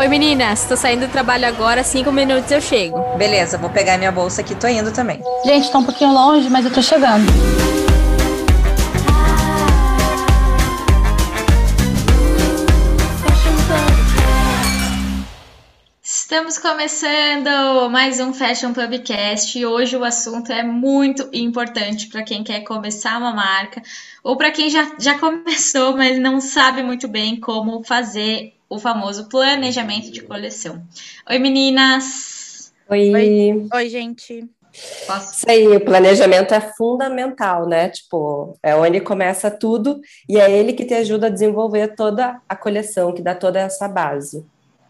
Oi meninas, tô saindo do trabalho agora, cinco minutos eu chego. Beleza, vou pegar minha bolsa aqui, tô indo também. Gente, tá um pouquinho longe, mas eu tô chegando. Estamos começando mais um Fashion Pubcast e hoje o assunto é muito importante para quem quer começar uma marca ou para quem já, já começou, mas não sabe muito bem como fazer o famoso planejamento de coleção. Oi, meninas! Oi! Oi, Oi gente! Posso? Isso aí, o planejamento é fundamental, né? Tipo, é onde começa tudo e é ele que te ajuda a desenvolver toda a coleção, que dá toda essa base.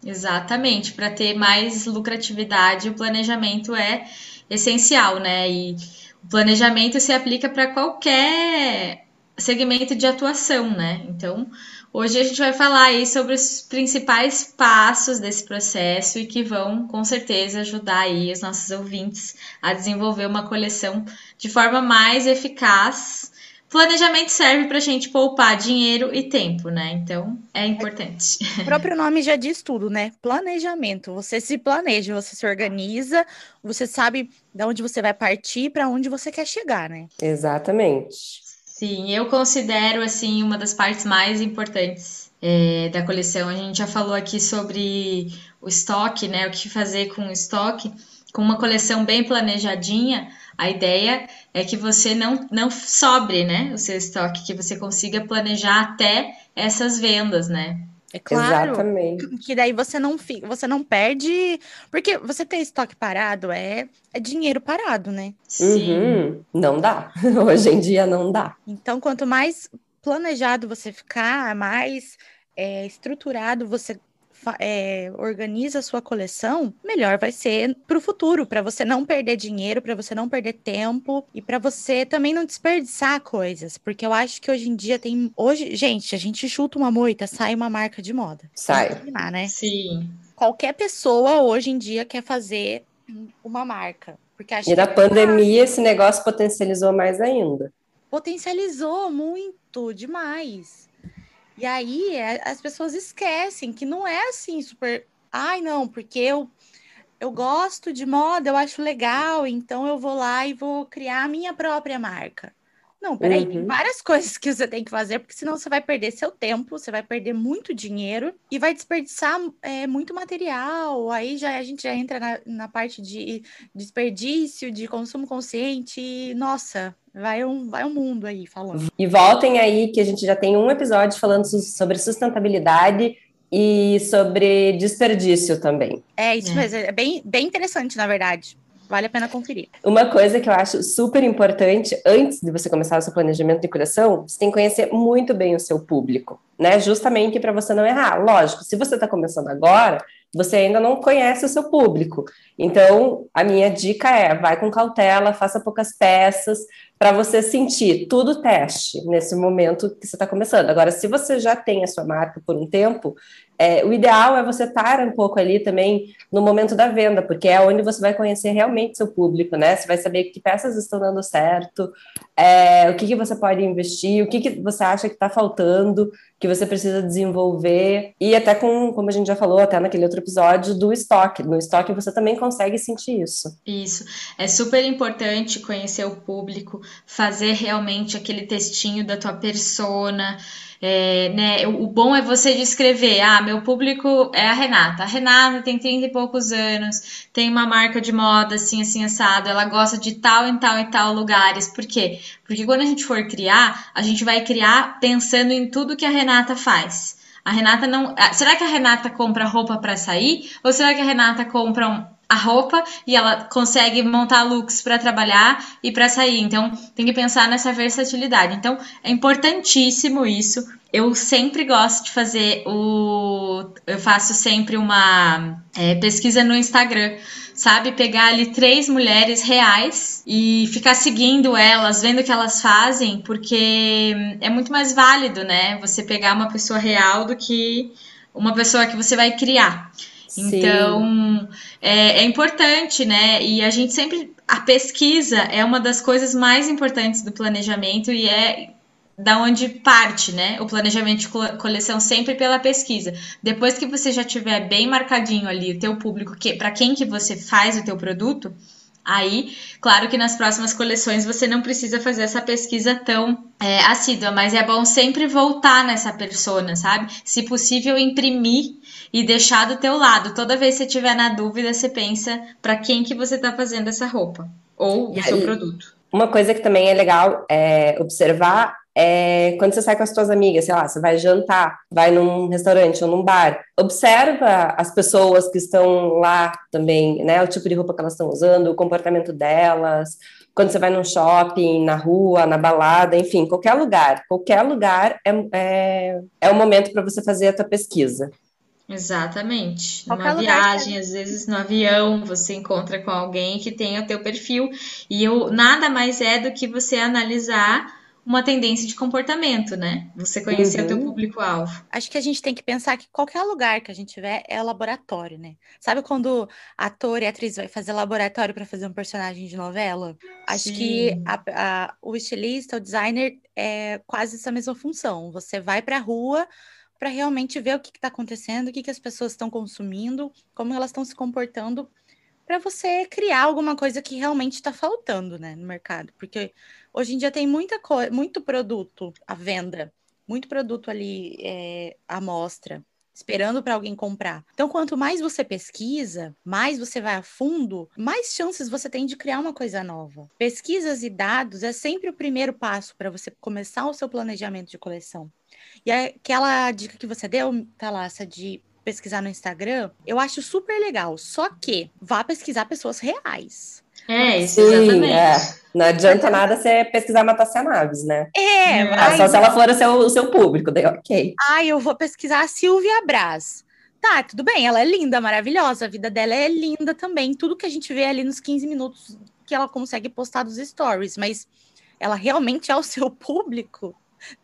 Exatamente, para ter mais lucratividade, o planejamento é essencial, né? E o planejamento se aplica para qualquer segmento de atuação, né? Então, hoje a gente vai falar aí sobre os principais passos desse processo e que vão, com certeza, ajudar aí os nossos ouvintes a desenvolver uma coleção de forma mais eficaz Planejamento serve para a gente poupar dinheiro e tempo, né? Então é importante. O próprio nome já diz tudo, né? Planejamento. Você se planeja, você se organiza, você sabe de onde você vai partir, para onde você quer chegar, né? Exatamente. Sim, eu considero assim uma das partes mais importantes é, da coleção. A gente já falou aqui sobre o estoque, né? O que fazer com o estoque. Com uma coleção bem planejadinha, a ideia é que você não, não sobre né, o seu estoque, que você consiga planejar até essas vendas, né? É claro Exatamente. que daí você não fica, você não perde, porque você ter estoque parado é, é dinheiro parado, né? Sim. Uhum. Não dá. Hoje em dia não dá. Então, quanto mais planejado você ficar, mais é, estruturado você é, organiza a sua coleção, melhor vai ser para o futuro, para você não perder dinheiro, para você não perder tempo e para você também não desperdiçar coisas, porque eu acho que hoje em dia tem, hoje, gente, a gente chuta uma moita, sai uma marca de moda. Sai. Terminar, né? Sim. Qualquer pessoa hoje em dia quer fazer uma marca, porque e na pandemia esse negócio potencializou mais ainda. Potencializou muito, demais. E aí é, as pessoas esquecem que não é assim super. Ai, não, porque eu, eu gosto de moda, eu acho legal, então eu vou lá e vou criar a minha própria marca. Não, peraí, uhum. tem várias coisas que você tem que fazer, porque senão você vai perder seu tempo, você vai perder muito dinheiro e vai desperdiçar é, muito material. Aí já a gente já entra na, na parte de desperdício, de consumo consciente. E, nossa, vai um, vai um mundo aí falando. E voltem aí que a gente já tem um episódio falando sobre sustentabilidade e sobre desperdício também. É, isso mesmo. É bem, bem interessante, na verdade. Vale a pena conferir. Uma coisa que eu acho super importante, antes de você começar o seu planejamento de curação, você tem que conhecer muito bem o seu público, né? Justamente para você não errar. Lógico, se você está começando agora, você ainda não conhece o seu público. Então, a minha dica é: vai com cautela, faça poucas peças, para você sentir tudo teste nesse momento que você está começando. Agora, se você já tem a sua marca por um tempo, é, o ideal é você estar um pouco ali também no momento da venda, porque é onde você vai conhecer realmente seu público, né? Você vai saber que peças estão dando certo, é, o que, que você pode investir, o que, que você acha que está faltando, que você precisa desenvolver, e até com, como a gente já falou até naquele outro episódio, do estoque. No estoque você também consegue sentir isso. Isso. É super importante conhecer o público, fazer realmente aquele textinho da tua persona. É, né, o bom é você descrever, ah, meu público é a Renata. A Renata tem 30 e poucos anos, tem uma marca de moda assim, assim, assado, ela gosta de tal e tal e tal lugares. Por quê? Porque quando a gente for criar, a gente vai criar pensando em tudo que a Renata faz. A Renata não. Será que a Renata compra roupa para sair? Ou será que a Renata compra um, a roupa e ela consegue montar looks para trabalhar e para sair. Então, tem que pensar nessa versatilidade. Então, é importantíssimo isso. Eu sempre gosto de fazer o. Eu faço sempre uma é, pesquisa no Instagram, sabe? Pegar ali três mulheres reais e ficar seguindo elas, vendo o que elas fazem, porque é muito mais válido, né? Você pegar uma pessoa real do que uma pessoa que você vai criar. Então, é, é, importante, né? E a gente sempre. A pesquisa é uma das coisas mais importantes do planejamento e é da onde parte, né? O planejamento de coleção sempre pela pesquisa. Depois que você já tiver bem marcadinho ali o teu público, que para quem que você faz o teu produto, aí, claro que nas próximas coleções você não precisa fazer essa pesquisa tão é, assídua, mas é bom sempre voltar nessa persona, sabe? Se possível, imprimir e deixar do teu lado. Toda vez que você tiver na dúvida, você pensa para quem que você está fazendo essa roupa ou o seu produto. Uma coisa que também é legal é observar é quando você sai com as suas amigas, sei lá, você vai jantar, vai num restaurante ou num bar, observa as pessoas que estão lá também, né? O tipo de roupa que elas estão usando, o comportamento delas. Quando você vai num shopping, na rua, na balada, enfim, qualquer lugar, qualquer lugar é, é, é o momento para você fazer a tua pesquisa. Exatamente. Qualquer Numa viagem, que... às vezes no avião, você encontra com alguém que tem o teu perfil e eu, nada mais é do que você analisar uma tendência de comportamento, né? Você conhecer uhum. o teu uhum. público-alvo. Acho que a gente tem que pensar que qualquer lugar que a gente tiver é laboratório, né? Sabe quando ator e atriz vai fazer laboratório para fazer um personagem de novela? Acho Sim. que a, a, o estilista, o designer é quase essa mesma função. Você vai para a rua para realmente ver o que está acontecendo, o que, que as pessoas estão consumindo, como elas estão se comportando, para você criar alguma coisa que realmente está faltando né, no mercado. Porque hoje em dia tem muita muito produto à venda, muito produto ali é, à mostra, esperando para alguém comprar. Então, quanto mais você pesquisa, mais você vai a fundo, mais chances você tem de criar uma coisa nova. Pesquisas e dados é sempre o primeiro passo para você começar o seu planejamento de coleção. E aquela dica que você deu, Thalassa, de pesquisar no Instagram, eu acho super legal. Só que vá pesquisar pessoas reais. É, isso Sim, exatamente. É. Não adianta nada você pesquisar Matassia Naves, né? É, ah, Só se ela for o seu, o seu público, daí ok. Ah, eu vou pesquisar a Silvia Braz. Tá, tudo bem, ela é linda, maravilhosa, a vida dela é linda também. Tudo que a gente vê ali nos 15 minutos que ela consegue postar dos stories, mas ela realmente é o seu público?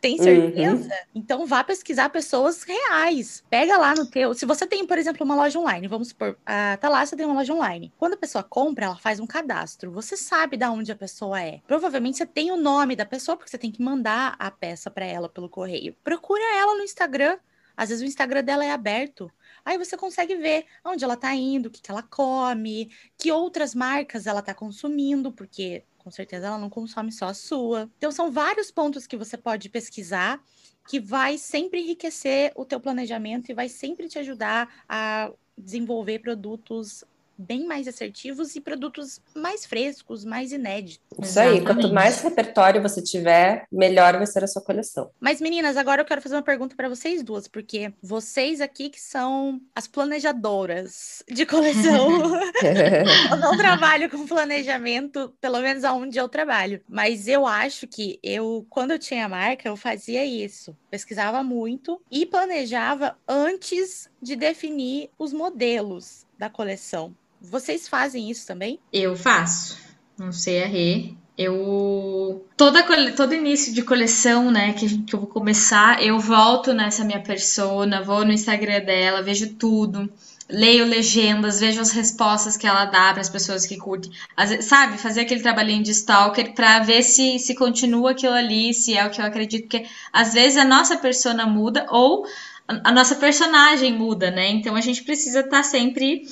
Tem certeza? Uhum. Então vá pesquisar pessoas reais. Pega lá no teu. Se você tem, por exemplo, uma loja online, vamos supor, a Thalassa tem uma loja online. Quando a pessoa compra, ela faz um cadastro. Você sabe de onde a pessoa é. Provavelmente você tem o nome da pessoa, porque você tem que mandar a peça para ela pelo correio. Procura ela no Instagram. Às vezes o Instagram dela é aberto. Aí você consegue ver onde ela tá indo, o que, que ela come, que outras marcas ela tá consumindo, porque com certeza ela não consome só a sua. Então são vários pontos que você pode pesquisar que vai sempre enriquecer o teu planejamento e vai sempre te ajudar a desenvolver produtos bem mais assertivos e produtos mais frescos, mais inéditos. Isso aí, quanto mais repertório você tiver, melhor vai ser a sua coleção. Mas meninas, agora eu quero fazer uma pergunta para vocês duas, porque vocês aqui que são as planejadoras de coleção. eu não trabalho com planejamento, pelo menos aonde eu trabalho, mas eu acho que eu quando eu tinha marca, eu fazia isso. Pesquisava muito e planejava antes de definir os modelos da coleção. Vocês fazem isso também? Eu faço. Não sei a Rê. Eu. Toda, todo início de coleção, né, que, que eu vou começar, eu volto nessa minha persona, vou no Instagram dela, vejo tudo leio legendas, vejo as respostas que ela dá para as pessoas que curtem. Sabe, fazer aquele trabalhinho de stalker para ver se, se continua aquilo ali, se é o que eu acredito, porque às vezes a nossa persona muda ou a, a nossa personagem muda, né? Então a gente precisa estar tá sempre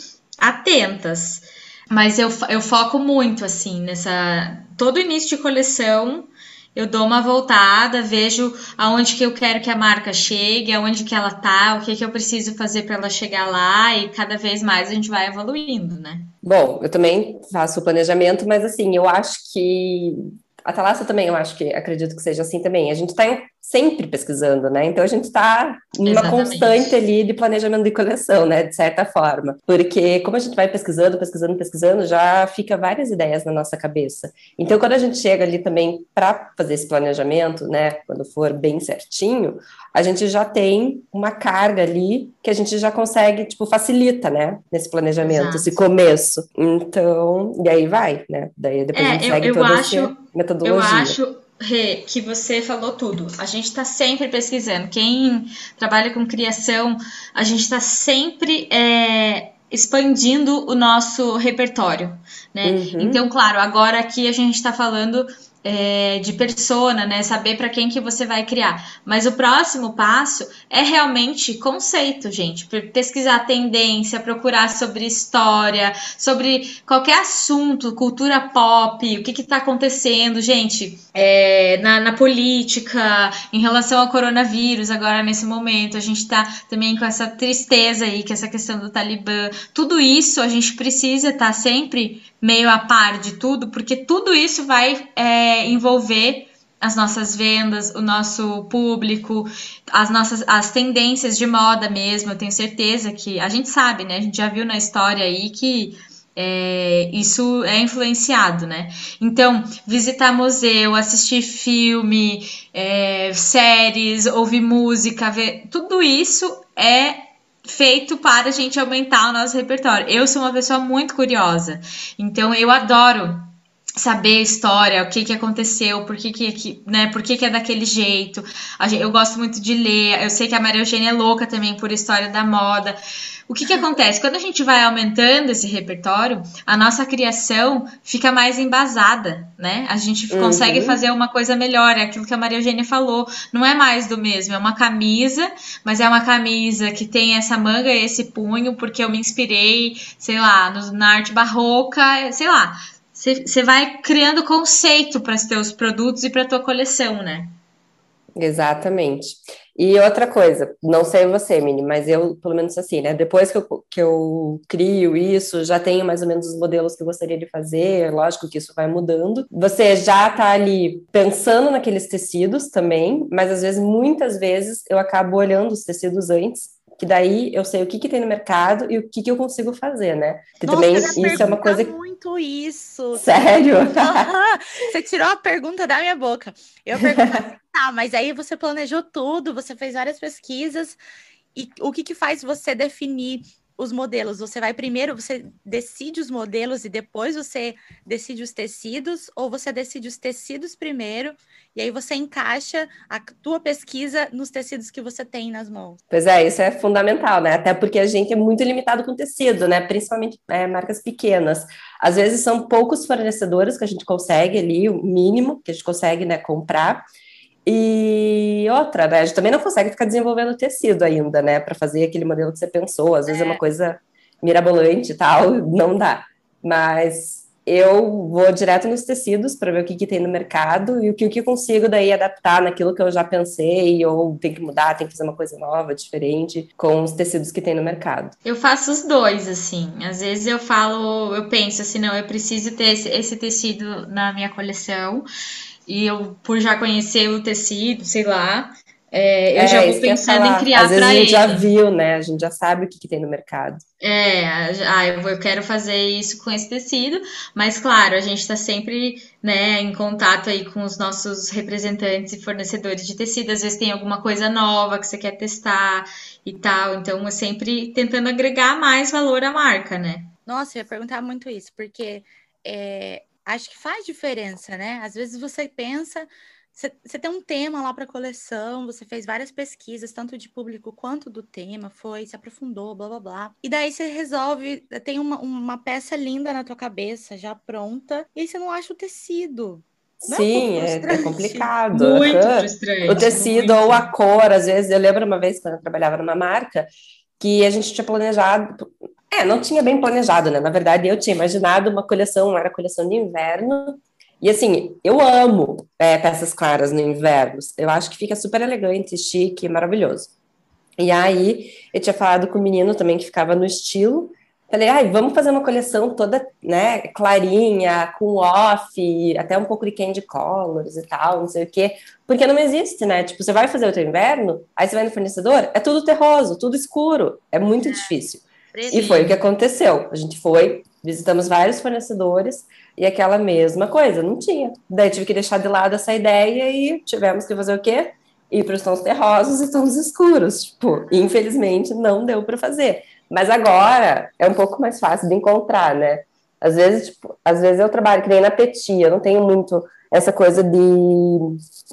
atentas. Mas eu, eu foco muito, assim, nessa. Todo início de coleção, eu dou uma voltada, vejo aonde que eu quero que a marca chegue, aonde que ela tá, o que que eu preciso fazer para ela chegar lá e cada vez mais a gente vai evoluindo, né? Bom, eu também faço o planejamento, mas assim, eu acho que a Thalassa também, eu acho que acredito que seja assim também. A gente está sempre pesquisando, né? Então a gente está numa constante ali de planejamento de coleção, né? De certa forma. Porque como a gente vai pesquisando, pesquisando, pesquisando, já fica várias ideias na nossa cabeça. Então quando a gente chega ali também para fazer esse planejamento, né? Quando for bem certinho, a gente já tem uma carga ali que a gente já consegue, tipo, facilita, né? Nesse planejamento, Exato. esse começo. Então, e aí vai, né? Daí depois é, a gente segue eu, eu toda acho, essa metodologia. Eu acho Rê, que você falou tudo. A gente está sempre pesquisando. Quem trabalha com criação, a gente está sempre é, expandindo o nosso repertório, né? Uhum. Então, claro, agora aqui a gente está falando é, de persona, né? Saber para quem que você vai criar. Mas o próximo passo é realmente conceito, gente. Pesquisar tendência, procurar sobre história, sobre qualquer assunto, cultura pop, o que está acontecendo, gente, é, na, na, política, em relação ao coronavírus, agora nesse momento. A gente está também com essa tristeza aí, que essa questão do Talibã. Tudo isso a gente precisa estar tá sempre meio a par de tudo, porque tudo isso vai é, envolver as nossas vendas, o nosso público, as nossas as tendências de moda mesmo. Eu tenho certeza que a gente sabe, né? A gente já viu na história aí que é, isso é influenciado, né? Então, visitar museu, assistir filme, é, séries, ouvir música, ver, tudo isso é feito para a gente aumentar o nosso repertório. Eu sou uma pessoa muito curiosa, então eu adoro saber a história, o que que aconteceu, por que que, né, por que que é daquele jeito. Eu gosto muito de ler, eu sei que a Maria Eugênia é louca também por história da moda. O que que acontece? Quando a gente vai aumentando esse repertório, a nossa criação fica mais embasada, né? A gente uhum. consegue fazer uma coisa melhor, é aquilo que a Maria Eugênia falou, não é mais do mesmo, é uma camisa, mas é uma camisa que tem essa manga e esse punho, porque eu me inspirei, sei lá, no, na arte barroca, sei lá, você vai criando conceito para os teus produtos e para a tua coleção, né? Exatamente. E outra coisa, não sei você, Mini, mas eu, pelo menos assim, né? Depois que eu, que eu crio isso, já tenho mais ou menos os modelos que eu gostaria de fazer, lógico que isso vai mudando. Você já tá ali pensando naqueles tecidos também, mas às vezes, muitas vezes, eu acabo olhando os tecidos antes que daí eu sei o que, que tem no mercado e o que, que eu consigo fazer, né? Que Nossa, também isso é uma coisa. muito isso. Sério? Você tirou a pergunta da minha boca. Eu pergunto, tá, mas aí você planejou tudo, você fez várias pesquisas, e o que, que faz você definir os modelos? Você vai primeiro, você decide os modelos e depois você decide os tecidos, ou você decide os tecidos primeiro e aí você encaixa a tua pesquisa nos tecidos que você tem nas mãos. Pois é, isso é fundamental, né? Até porque a gente é muito limitado com tecido, né? Principalmente é, marcas pequenas. Às vezes são poucos fornecedores que a gente consegue ali, o mínimo que a gente consegue né, comprar. E outra, né? A gente também não consegue ficar desenvolvendo tecido ainda, né? Para fazer aquele modelo que você pensou. Às vezes é, é uma coisa mirabolante e tal, não dá. Mas eu vou direto nos tecidos para ver o que, que tem no mercado e o que, o que eu consigo daí adaptar naquilo que eu já pensei, ou tem que mudar, tem que fazer uma coisa nova, diferente, com os tecidos que tem no mercado. Eu faço os dois, assim. Às vezes eu falo, eu penso assim, não, eu preciso ter esse, esse tecido na minha coleção. E eu, por já conhecer o tecido, sei lá, é, eu é, já vou pensando em criar para ele. A gente já viu, né? A gente já sabe o que, que tem no mercado. É, ah, eu, eu quero fazer isso com esse tecido, mas claro, a gente está sempre né, em contato aí com os nossos representantes e fornecedores de tecido. Às vezes tem alguma coisa nova que você quer testar e tal. Então, é sempre tentando agregar mais valor à marca, né? Nossa, eu ia perguntar muito isso, porque é, acho que faz diferença, né? Às vezes você pensa você tem um tema lá para coleção, você fez várias pesquisas, tanto de público quanto do tema, foi, se aprofundou, blá blá blá. E daí você resolve, tem uma, uma peça linda na tua cabeça, já pronta, e aí você não acha o tecido. Não é Sim, é, é, complicado. Muito uhum. frustrante. O tecido muito. ou a cor, às vezes, eu lembro uma vez quando eu trabalhava numa marca, que a gente tinha planejado, é, não tinha bem planejado, né? Na verdade, eu tinha imaginado uma coleção, era coleção de inverno, e assim, eu amo é, peças claras no inverno. Eu acho que fica super elegante, chique, maravilhoso. E aí, eu tinha falado com o menino também que ficava no estilo. Falei, ai, vamos fazer uma coleção toda, né, clarinha, com off, até um pouco de candy colors e tal, não sei o quê. Porque não existe, né? Tipo, você vai fazer o teu inverno, aí você vai no fornecedor, é tudo terroso, tudo escuro. É muito é. E foi o que aconteceu. A gente foi, visitamos vários fornecedores, e aquela mesma coisa, não tinha. Daí tive que deixar de lado essa ideia e tivemos que fazer o quê? Ir para os tons terrosos e tons escuros. Tipo, infelizmente não deu para fazer. Mas agora é um pouco mais fácil de encontrar, né? Às vezes, tipo, às vezes eu trabalho que nem na Petit, eu não tenho muito essa coisa de,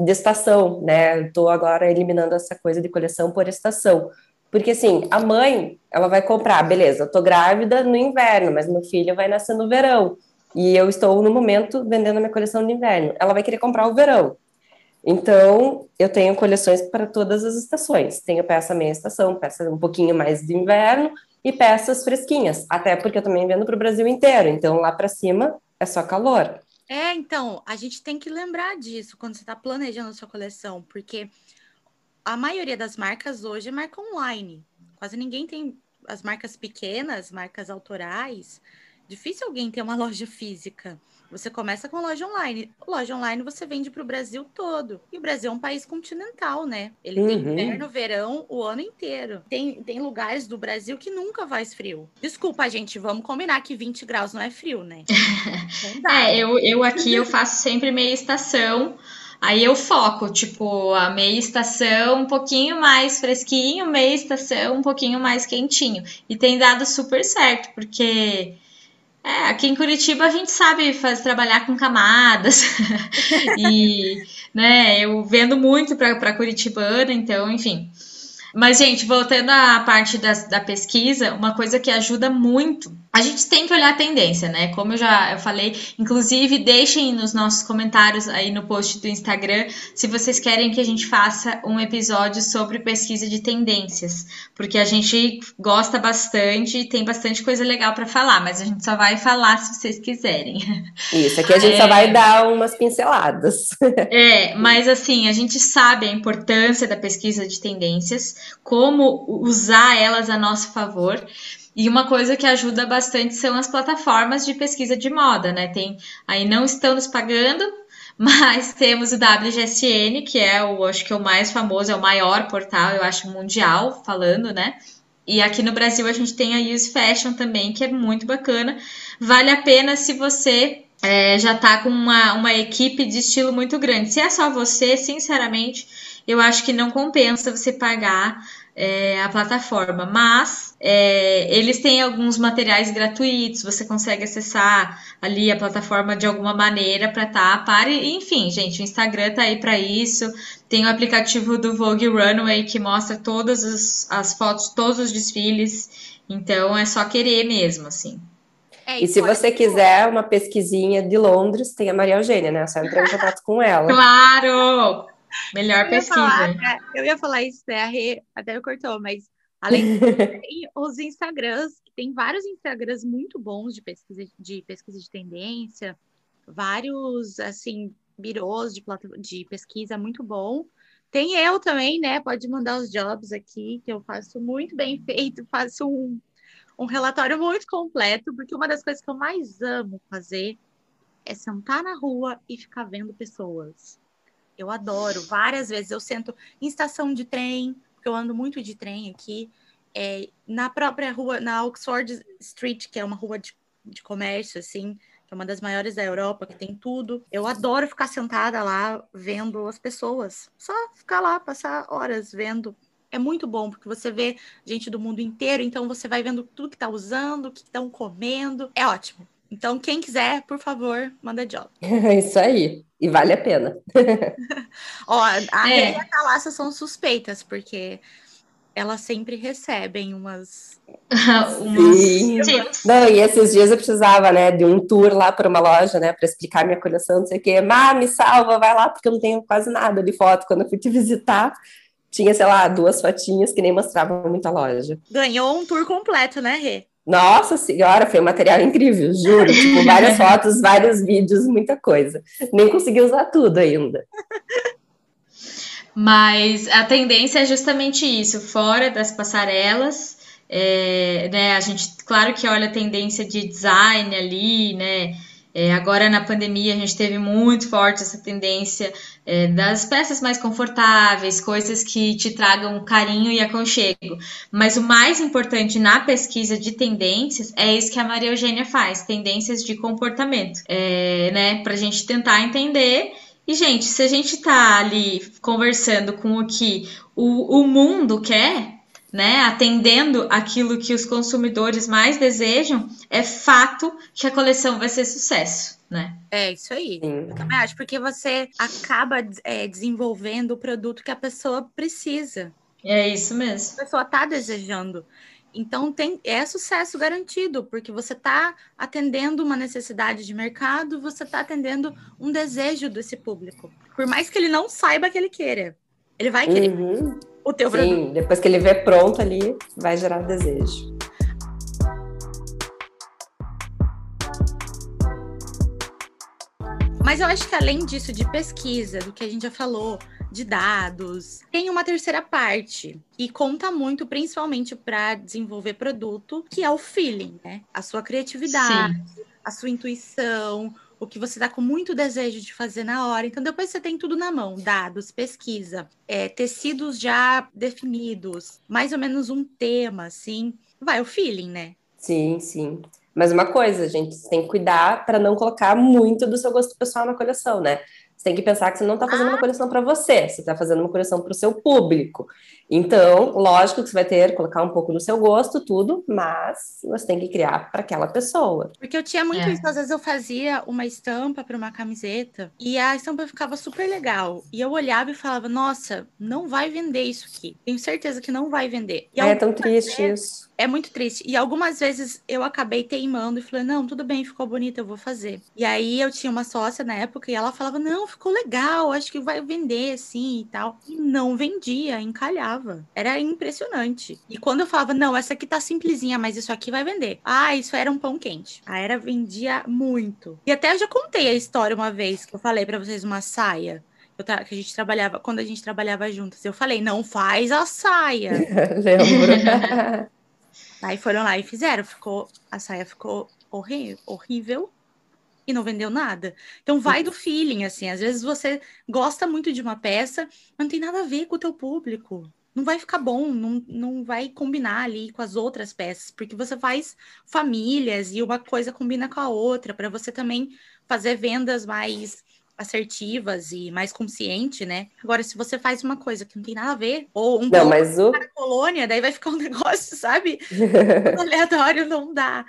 de estação, né? Estou agora eliminando essa coisa de coleção por estação. Porque assim, a mãe, ela vai comprar, beleza, eu tô grávida no inverno, mas meu filho vai nascer no verão. e eu estou no momento vendendo a minha coleção de inverno. Ela vai querer comprar o verão. Então, eu tenho coleções para todas as estações. Tenho peça meia estação, peça um pouquinho mais de inverno e peças fresquinhas. Até porque eu também vendo para o Brasil inteiro. Então, lá para cima é só calor. É, então, a gente tem que lembrar disso quando você está planejando a sua coleção, porque a maioria das marcas hoje é marca online. Quase ninguém tem as marcas pequenas, marcas autorais. Difícil alguém ter uma loja física. Você começa com loja online. Loja online você vende para o Brasil todo. E o Brasil é um país continental, né? Ele uhum. tem inverno, verão, o ano inteiro. Tem, tem lugares do Brasil que nunca faz frio. Desculpa, gente, vamos combinar que 20 graus não é frio, né? é, eu, eu aqui eu faço sempre meia estação. Aí eu foco, tipo, a meia estação um pouquinho mais fresquinho, meia estação um pouquinho mais quentinho. E tem dado super certo, porque é, aqui em Curitiba a gente sabe fazer, trabalhar com camadas. e, né, eu vendo muito para Curitibana, então, enfim. Mas, gente, voltando à parte da, da pesquisa, uma coisa que ajuda muito a gente tem que olhar a tendência, né? Como eu já eu falei, inclusive deixem nos nossos comentários aí no post do Instagram se vocês querem que a gente faça um episódio sobre pesquisa de tendências, porque a gente gosta bastante e tem bastante coisa legal para falar, mas a gente só vai falar se vocês quiserem. Isso, aqui a gente é... só vai dar umas pinceladas. É, mas assim, a gente sabe a importância da pesquisa de tendências, como usar elas a nosso favor. E uma coisa que ajuda bastante são as plataformas de pesquisa de moda, né? Tem aí não estão nos pagando, mas temos o WGSN, que é o acho que é o mais famoso, é o maior portal, eu acho mundial falando, né? E aqui no Brasil a gente tem a Use Fashion também, que é muito bacana. Vale a pena se você é, já tá com uma, uma equipe de estilo muito grande. Se é só você, sinceramente, eu acho que não compensa você pagar é, a plataforma, mas é, eles têm alguns materiais gratuitos, você consegue acessar ali a plataforma de alguma maneira para estar tá, para enfim, gente, o Instagram tá aí para isso. Tem o aplicativo do Vogue Runway que mostra todas as, as fotos, todos os desfiles. Então é só querer mesmo, assim. É, e se você quiser uma pesquisinha de Londres, tem a Maria Eugênia, né? Só entrar em contato com ela. Claro! Melhor eu pesquisa. Falar, né, eu ia falar isso, né? A Rê até me cortou, mas além tem os Instagrams, que tem vários Instagrams muito bons de pesquisa de, pesquisa de tendência, vários, assim, birôs de, de pesquisa muito bom. Tem eu também, né? Pode mandar os jobs aqui, que eu faço muito bem feito, faço um, um relatório muito completo, porque uma das coisas que eu mais amo fazer é sentar na rua e ficar vendo pessoas. Eu adoro. Várias vezes eu sento em estação de trem, porque eu ando muito de trem aqui, é, na própria rua, na Oxford Street, que é uma rua de, de comércio, assim, que é uma das maiores da Europa, que tem tudo. Eu adoro ficar sentada lá vendo as pessoas. Só ficar lá, passar horas vendo. É muito bom, porque você vê gente do mundo inteiro, então você vai vendo tudo que tá usando, o que estão comendo. É ótimo. Então, quem quiser, por favor, manda job. Isso aí. E vale a pena. Ó, a é. e a Calaça são suspeitas, porque elas sempre recebem umas. Sim. Não, e esses dias eu precisava, né, de um tour lá para uma loja, né, para explicar minha coleção, não sei o quê. Má, me salva, vai lá, porque eu não tenho quase nada de foto. Quando eu fui te visitar, tinha, sei lá, duas fotinhas que nem mostravam muita loja. Ganhou um tour completo, né, Rê? Nossa senhora, foi um material incrível, juro. Tipo, várias fotos, vários vídeos, muita coisa. Nem consegui usar tudo ainda. Mas a tendência é justamente isso, fora das passarelas. É, né, a gente, claro que olha a tendência de design ali, né? É, agora na pandemia a gente teve muito forte essa tendência é, das peças mais confortáveis, coisas que te tragam carinho e aconchego. Mas o mais importante na pesquisa de tendências é isso que a Maria Eugênia faz, tendências de comportamento, é, né? Para a gente tentar entender. E, gente, se a gente está ali conversando com o que o, o mundo quer, né, atendendo aquilo que os consumidores mais desejam, é fato que a coleção vai ser sucesso, né? É isso aí. Eu também acho, porque você acaba é, desenvolvendo o produto que a pessoa precisa. É isso mesmo. A pessoa está desejando. Então tem é sucesso garantido, porque você está atendendo uma necessidade de mercado, você está atendendo um desejo desse público. Por mais que ele não saiba que ele queira, ele vai querer Uhum. O teu Sim, produto. depois que ele vê pronto ali, vai gerar desejo. Mas eu acho que além disso, de pesquisa, do que a gente já falou, de dados, tem uma terceira parte e conta muito, principalmente para desenvolver produto, que é o feeling, né? A sua criatividade, Sim. a sua intuição, o que você tá com muito desejo de fazer na hora. Então, depois você tem tudo na mão: dados, pesquisa, é, tecidos já definidos, mais ou menos um tema, assim. Vai o feeling, né? Sim, sim. Mas uma coisa, gente, você tem que cuidar para não colocar muito do seu gosto pessoal na coleção, né? Você tem que pensar que você não está fazendo uma coleção para você, você está fazendo uma coleção para o seu público. Então, lógico que você vai ter, colocar um pouco do seu gosto, tudo, mas você tem que criar para aquela pessoa. Porque eu tinha muito É. isso. Às vezes eu fazia uma estampa para uma camiseta e a estampa ficava super legal. E eu olhava e falava, nossa, não vai vender isso aqui. Tenho certeza que não vai vender. E é tão triste vezes- isso. É muito triste. E algumas vezes eu acabei teimando e falei, não, tudo bem, ficou bonito, eu vou fazer. E aí eu tinha uma sócia na época e ela falava, não, ficou legal, acho que vai vender assim e tal. E não vendia, encalhava. Era impressionante. E quando eu falava, não, essa aqui tá simplesinha, mas isso aqui vai vender. Ah, isso era um pão quente. A era vendia muito. E até eu já contei a história uma vez que eu falei pra vocês uma saia. Que a gente trabalhava, quando a gente trabalhava juntas, eu falei, não faz a saia. Lembro. Aí foram lá e fizeram. Ficou, a saia ficou horri horrível e não vendeu nada. Então vai do feeling, assim. Às vezes você gosta muito de uma peça, mas não tem nada a ver com o teu público. Não vai ficar bom, não, não vai combinar ali com as outras peças, porque você faz famílias e uma coisa combina com a outra, para você também fazer vendas mais assertivas e mais consciente, né? Agora, se você faz uma coisa que não tem nada a ver, ou um Não, mas o. na colônia, daí vai ficar um negócio, sabe? aleatório não dá.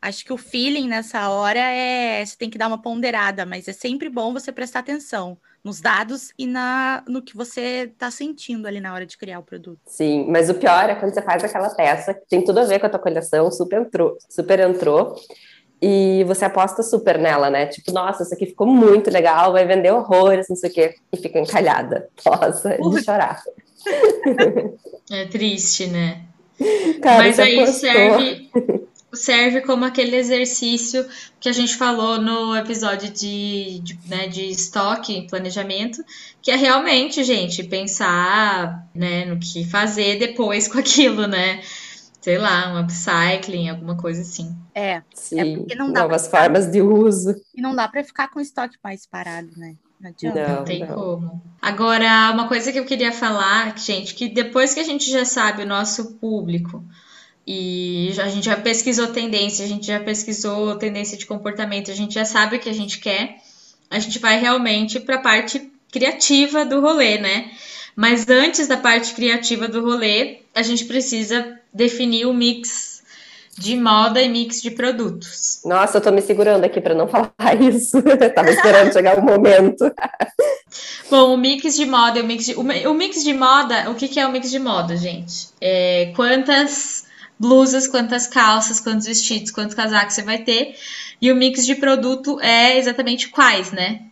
Acho que o feeling nessa hora é. Você tem que dar uma ponderada, mas é sempre bom você prestar atenção nos dados e na, no que você tá sentindo ali na hora de criar o produto. Sim, mas o pior é quando você faz aquela peça que tem tudo a ver com a tua coleção, super entrou, super entrou, e você aposta super nela, né? Tipo, nossa, isso aqui ficou muito legal, vai vender horrores, não sei o quê, e fica encalhada. Nossa, é de chorar. É triste, né? Cara, Mas aí apostou. serve, serve como aquele exercício que a gente falou no episódio de, de, né, de estoque, planejamento, que é realmente, gente, pensar né, no que fazer depois com aquilo, né? Sei lá, um upcycling, alguma coisa assim. É, Sim, porque não dá novas pra- formas de uso. e não dá para ficar com o estoque mais parado, né? Não adianta. Não, Não tem não. como. Agora, uma coisa que eu queria falar, gente, que depois que a gente já sabe o nosso público e a gente já pesquisou tendência, a gente já pesquisou tendência de comportamento, a gente já sabe o que a gente quer, a gente vai realmente para a parte criativa do rolê, né? Mas antes da parte criativa do rolê, a gente precisa definir o mix de moda e mix de produtos. Nossa, eu tô me segurando aqui para não falar isso. Eu Tava esperando chegar o momento. Bom, o mix de moda, o mix de, o o mix de moda, o que que é o mix de moda, gente? É quantas blusas, quantas calças, quantos vestidos, quantos casacos você vai ter. E o mix de produto é exatamente quais, né?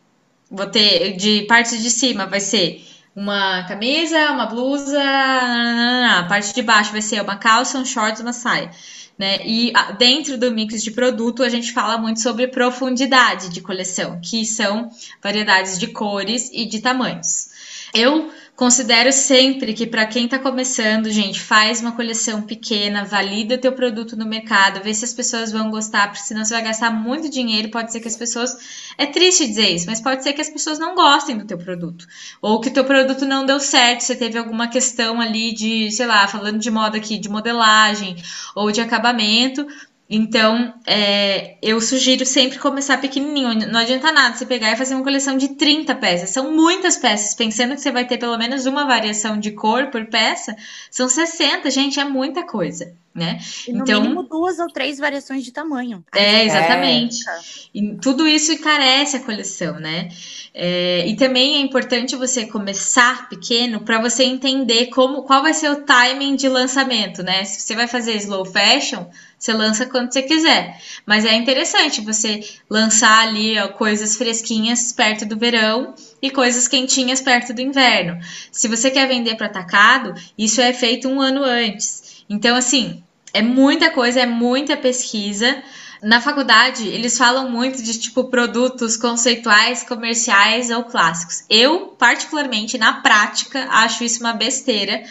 Vou ter de parte de cima vai ser uma camisa, uma blusa, a parte de baixo vai ser uma calça, um shorts, uma saia. Né? E ah, dentro do mix de produto a gente fala muito sobre profundidade de coleção, que são variedades de cores e de tamanhos. Eu considero sempre que para quem está começando, gente, faz uma coleção pequena, valida teu produto no mercado, vê se as pessoas vão gostar, porque senão você vai gastar muito dinheiro, pode ser que as pessoas é triste dizer isso, mas pode ser que as pessoas não gostem do teu produto, ou que o teu produto não deu certo, você teve alguma questão ali de, sei lá, falando de moda aqui, de modelagem ou de acabamento, então, é, eu sugiro sempre começar pequenininho. Não adianta nada você pegar e fazer uma coleção de 30 peças. São muitas peças. Pensando que você vai ter pelo menos uma variação de cor por peça, são 60, gente, é muita coisa. Né? E no então, mínimo duas ou três variações de tamanho. É, exatamente. É. E tudo isso encarece a coleção, né? É, e também é importante você começar pequeno para você entender como qual vai ser o timing de lançamento, né? Se você vai fazer slow fashion, você lança quando você quiser. Mas é interessante você lançar ali ó, coisas fresquinhas perto do verão e coisas quentinhas perto do inverno. Se você quer vender para atacado, isso é feito um ano antes. Então, assim, é muita coisa, é muita pesquisa. Na faculdade, eles falam muito de tipo produtos conceituais, comerciais ou clássicos. Eu, particularmente, na prática, acho isso uma besteira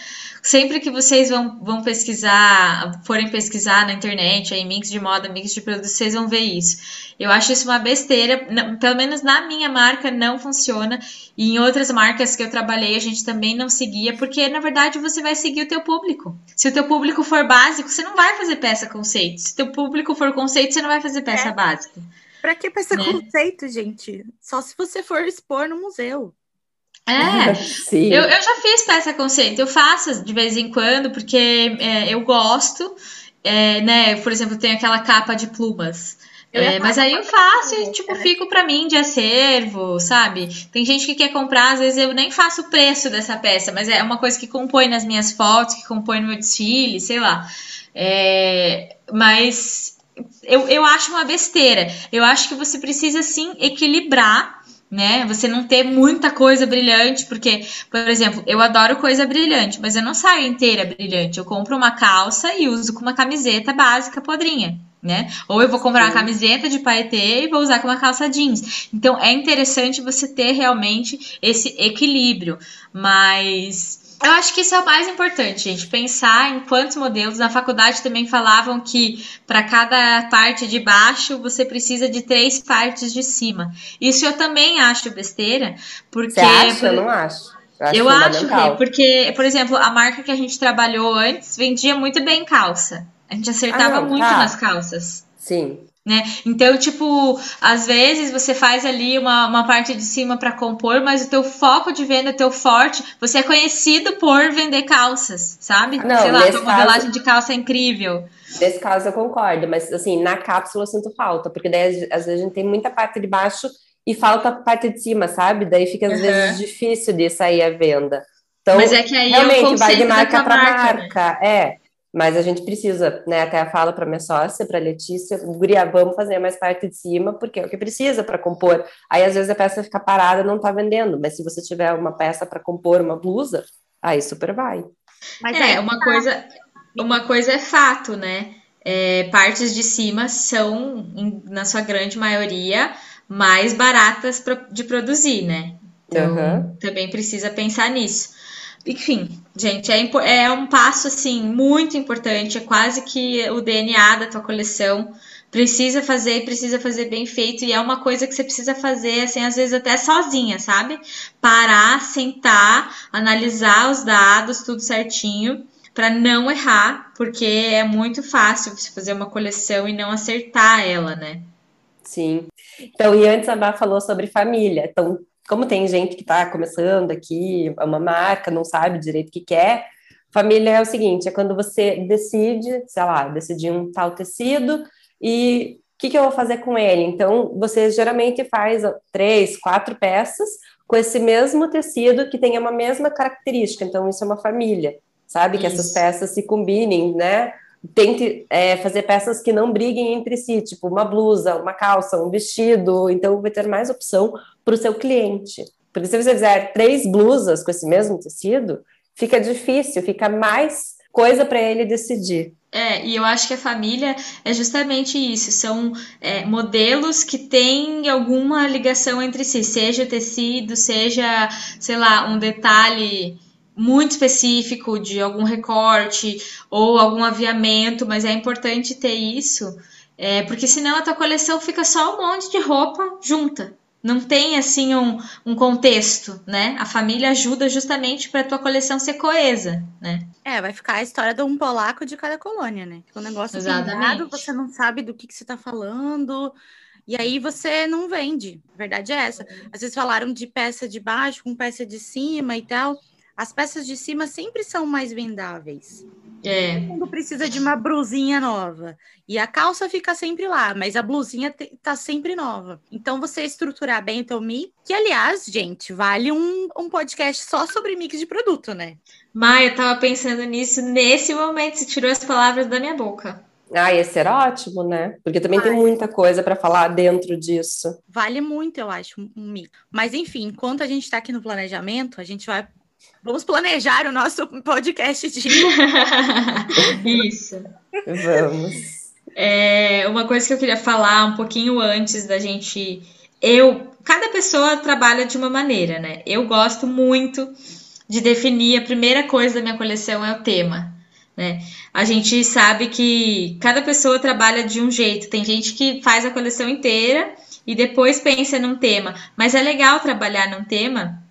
sempre que vocês vão, vão pesquisar, forem pesquisar na internet, aí, mix de moda, mix de produtos, vocês vão ver isso. Eu acho isso uma besteira, não, pelo menos na minha marca não funciona, e em outras marcas que eu trabalhei a gente também não seguia, porque na verdade você vai seguir o teu público. Se o teu público for básico, você não vai fazer peça conceito. Se o teu público for conceito, você não vai fazer peça é. básica. Pra que peça né? conceito, gente? Só se você for expor no museu. É, Sim. Eu, eu já fiz peça conceito, eu faço de vez em quando, porque é, eu gosto, é, né? Por exemplo, tem aquela capa de plumas. É, mas aí eu faço e, tipo, né? fico para mim de acervo, sabe? Tem gente que quer comprar, às vezes eu nem faço o preço dessa peça, mas é uma coisa que compõe nas minhas fotos, que compõe no meu desfile, sei lá. É, mas eu, eu acho uma besteira. Eu acho que você precisa, sim, equilibrar né? Você não ter muita coisa brilhante, porque, por exemplo, eu adoro coisa brilhante, mas eu não saio inteira brilhante. Eu compro uma calça e uso com uma camiseta básica podrinha. Né? Ou eu vou comprar uma camiseta de paetê e vou usar com uma calça jeans. Então é interessante você ter realmente esse equilíbrio, mas eu acho que isso é o mais importante, gente. Pensar em quantos modelos. Na faculdade também falavam que para cada parte de baixo você precisa de três partes de cima. Isso eu também acho besteira, porque. Você acha? Eu não acho. Eu acho, eu acho porque, por exemplo, a marca que a gente trabalhou antes vendia muito bem calça. A gente acertava ah, não, muito tá. nas calças. Sim. Né? Então, tipo, às vezes você faz ali uma, uma parte de cima para compor, mas o teu foco de venda, teu forte, você é conhecido por vender calças, sabe? Não, Sei lá, tua modelagem de calça é incrível. Nesse caso eu concordo, mas assim, na cápsula eu sinto falta, porque daí às vezes a gente tem muita parte de baixo e falta a parte de cima, sabe? Daí fica às uhum. vezes difícil de sair a venda. Então, mas é que aí realmente é vai de marca para marca. marca. Né? É. Mas a gente precisa, né? Até falo para minha sócia, para Letícia, Guria, vamos fazer mais parte de cima, porque é o que precisa para compor. Aí às vezes a peça fica parada, não está vendendo, mas se você tiver uma peça para compor uma blusa, aí super vai. Mas é, uma tá. coisa, uma coisa é fato, né? É, partes de cima são, na sua grande maioria, mais baratas pra, de produzir, né? Então, uhum. também precisa pensar nisso. Enfim, gente, é, é um passo assim muito importante, é quase que o DNA da tua coleção. Precisa fazer, precisa fazer bem feito, e é uma coisa que você precisa fazer, assim, às vezes até sozinha, sabe? Parar, sentar, analisar os dados, tudo certinho, para não errar, porque é muito fácil você fazer uma coleção e não acertar ela, né? Sim. Então, e antes a Bá falou sobre família. Então, como tem gente que está começando aqui, é uma marca, não sabe direito o que quer, família é o seguinte, é quando você decide, sei lá, decidir um tal tecido e o que, que eu vou fazer com ele? Então, você geralmente faz três, quatro peças com esse mesmo tecido que tenha uma mesma característica. Então, isso é uma família, sabe? Isso. Que essas peças se combinem, né? Tente é, fazer peças que não briguem entre si, tipo uma blusa, uma calça, um vestido. Então, vai ter mais opção para o seu cliente. Porque se você fizer três blusas com esse mesmo tecido, fica difícil, fica mais coisa para ele decidir. É, e eu acho que a família é justamente isso, são é, modelos que têm alguma ligação entre si, seja tecido, seja, sei lá, um detalhe muito específico de algum recorte ou algum aviamento, mas é importante ter isso, é, porque senão a tua coleção fica só um monte de roupa junta não tem assim um, um contexto, né? A família ajuda justamente para a tua coleção ser coesa, né? É, vai ficar a história de um polaco de cada colônia, né? O negócio pintado, você não sabe do que, que você está falando, e aí você não vende. A verdade é essa. Às vezes falaram de peça de baixo com peça de cima e tal. As peças de cima sempre são mais vendáveis. É. Todo mundo precisa de uma blusinha nova. E a calça fica sempre lá, mas a blusinha tá sempre nova. Então, você estruturar bem o teu mix, que, aliás, gente, vale um, um podcast só sobre mix de produto, né? Maia, eu tava pensando nisso nesse momento, você tirou as palavras da minha boca. Ah, ia ser ótimo, né? Porque também tem muita coisa para falar dentro disso. Vale muito, eu acho, um, um mix. Mas, enfim, enquanto a gente tá aqui no planejamento, a gente vai. Vamos planejar o nosso podcast de. Isso. Vamos. É, uma coisa que eu queria falar um pouquinho antes da gente. Eu. Cada pessoa trabalha de uma maneira, né? Eu gosto muito de definir. A primeira coisa da minha coleção é o tema, né? A gente sabe que cada pessoa trabalha de um jeito. Tem gente que faz a coleção inteira e depois pensa num tema. Mas é legal trabalhar num tema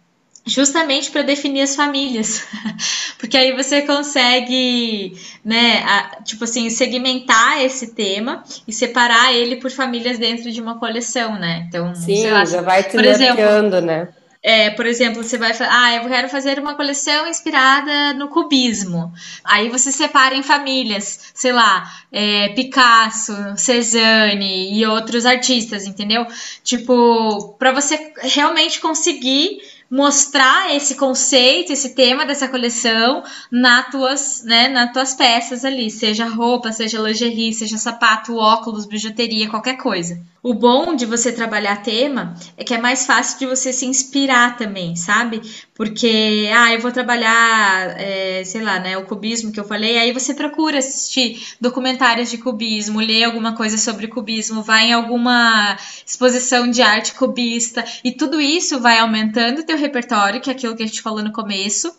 justamente para definir as famílias, porque aí você consegue, né, a- tipo assim, segmentar esse tema e separar ele por famílias dentro de uma coleção, né? Então, Sim, lá, já vai te por exemplo, né? é, por exemplo, você vai falar, ah, eu quero fazer uma coleção inspirada no cubismo. Aí você separa em famílias, sei lá, é, Picasso, Cezanne e outros artistas, entendeu? Tipo, para você realmente conseguir mostrar esse conceito, esse tema dessa coleção nas tuas, né, nas tuas peças ali, seja roupa, seja lingerie, seja sapato, óculos, bijuteria, qualquer coisa. O bom de você trabalhar tema é que é mais fácil de você se inspirar também, sabe? Porque, ah, eu vou trabalhar, é, sei lá, né, o cubismo que eu falei, aí você procura assistir documentários de cubismo, ler alguma coisa sobre cubismo, vai em alguma exposição de arte cubista, e tudo isso vai aumentando o teu repertório, que é aquilo que a gente falou no começo.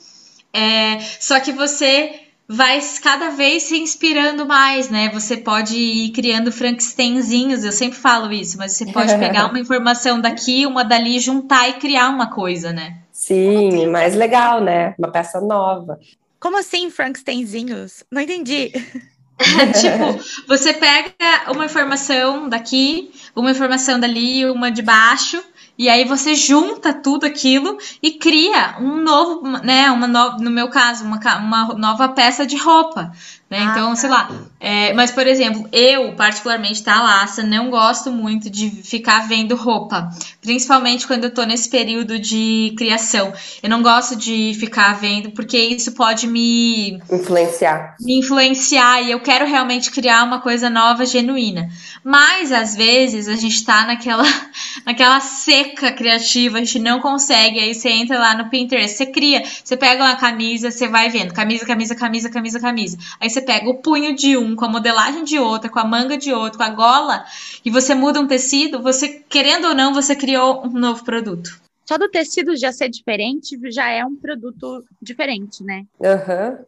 É, só que você vai cada vez se inspirando mais, né? Você pode ir criando Frankensteinzinhos, eu sempre falo isso, mas você pode pegar uma informação daqui, uma dali, juntar e criar uma coisa, né? Sim, mais legal, né? Uma peça nova. Como assim, Frankensteinzinhos? Não entendi. tipo, você pega uma informação daqui, uma informação dali, uma de baixo, e aí você junta tudo aquilo e cria um novo, né? Uma no, no meu caso, uma, uma nova peça de roupa. Né? Ah, então, sei lá. é, mas, por exemplo, eu, particularmente, tá, Laça, não gosto muito de ficar vendo roupa. Principalmente quando eu tô nesse período de criação. Eu não gosto de ficar vendo, porque isso pode me Influenciar. me influenciar e eu quero realmente criar uma coisa nova, genuína. Mas às vezes a gente tá naquela, naquela seca criativa, a gente não consegue. Aí você entra lá no Pinterest, você cria, você pega uma camisa, você vai vendo camisa, camisa, camisa, camisa, camisa. Aí você pega o punho de um, com a modelagem de outra, com a manga de outro, com a gola, e você muda um tecido, você, querendo ou não, você criou um novo produto. Só do tecido já ser diferente, já é um produto diferente, né? Aham.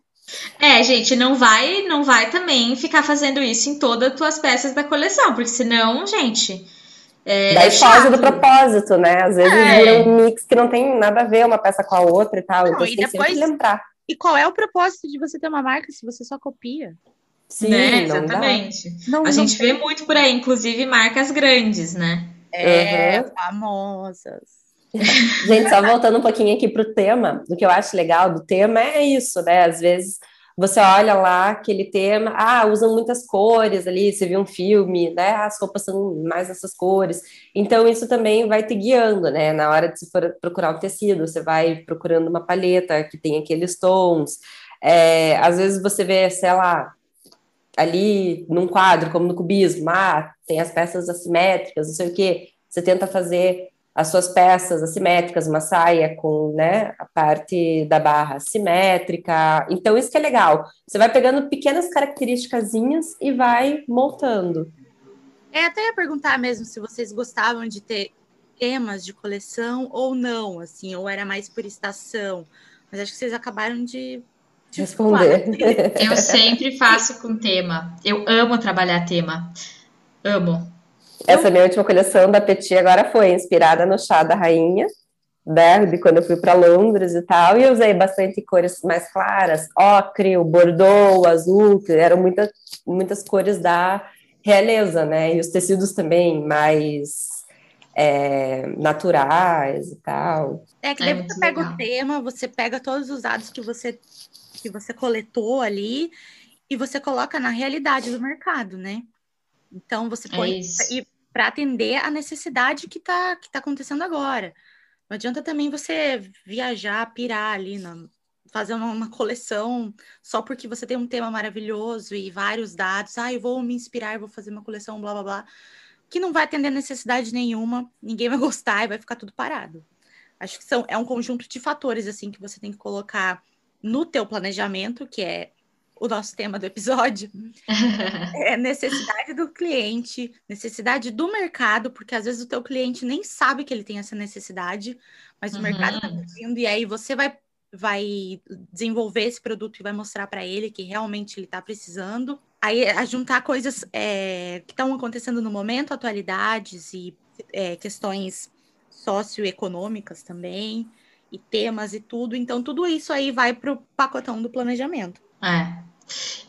É, gente, não vai, não vai também ficar fazendo isso em todas as tuas peças da coleção, porque senão, gente, é, Daí é foge do propósito, né? Às vezes É. vira um mix que não tem nada a ver uma peça com a outra e tal. Não, então e você tem que depois- lembrar. E qual é o propósito de você ter uma marca se você só copia? Sim, né? Exatamente. Não, A não gente vê muito por aí, inclusive marcas grandes, né? É, Uhum. famosas. Gente, só voltando um pouquinho aqui pro tema, o que eu acho legal do tema é isso, né? Às vezes você olha lá aquele tema, ah, usam muitas cores ali, você viu um filme, né? As roupas são mais essas cores. Então, isso também vai te guiando, né? Na hora de você procurar um tecido, você vai procurando uma paleta que tem aqueles tons. É, às vezes você vê, sei lá, ali num quadro, como no cubismo, ah, tem as peças assimétricas, não sei o quê. Você tenta fazer as suas peças assimétricas, uma saia com né, a parte da barra assimétrica. Então, isso que é legal. Você vai pegando pequenas características e vai montando. É, até ia perguntar mesmo se vocês gostavam de ter temas de coleção ou não, assim, ou era mais por estação. Mas acho que vocês acabaram de, de Responder. falar. Eu sempre faço com tema. Eu amo trabalhar tema. Amo. Essa minha última coleção da Petit agora foi inspirada no chá da rainha, né, de quando eu fui para Londres e tal, e eu usei bastante cores mais claras, ocre, o bordeaux, o azul, que eram muitas, muitas cores da realeza, né, e os tecidos também mais é, naturais e tal. É que É daí muito você pega legal. o tema, você pega todos os dados que você que você coletou ali e você coloca na realidade do mercado, né? Então você põe É para atender a necessidade que está que tá acontecendo agora. Não adianta também você viajar, pirar ali, na, fazer uma, uma, coleção só porque você tem um tema maravilhoso e vários dados. Ah, eu vou me inspirar, vou fazer uma coleção, blá blá blá, que não vai atender necessidade nenhuma, ninguém vai gostar e vai ficar tudo parado. Acho que são, é um conjunto de fatores assim que você tem que colocar no teu planejamento, que é o nosso tema do episódio, é necessidade do cliente, necessidade do mercado, porque às vezes o teu cliente nem sabe que ele tem essa necessidade, mas uhum. o mercado está pedindo, e aí você vai, vai desenvolver esse produto e vai mostrar para ele que realmente ele está precisando. Aí a juntar coisas é, que estão acontecendo no momento, atualidades e é, questões socioeconômicas também, e temas e tudo. Então, tudo isso aí vai para o pacotão do planejamento. É.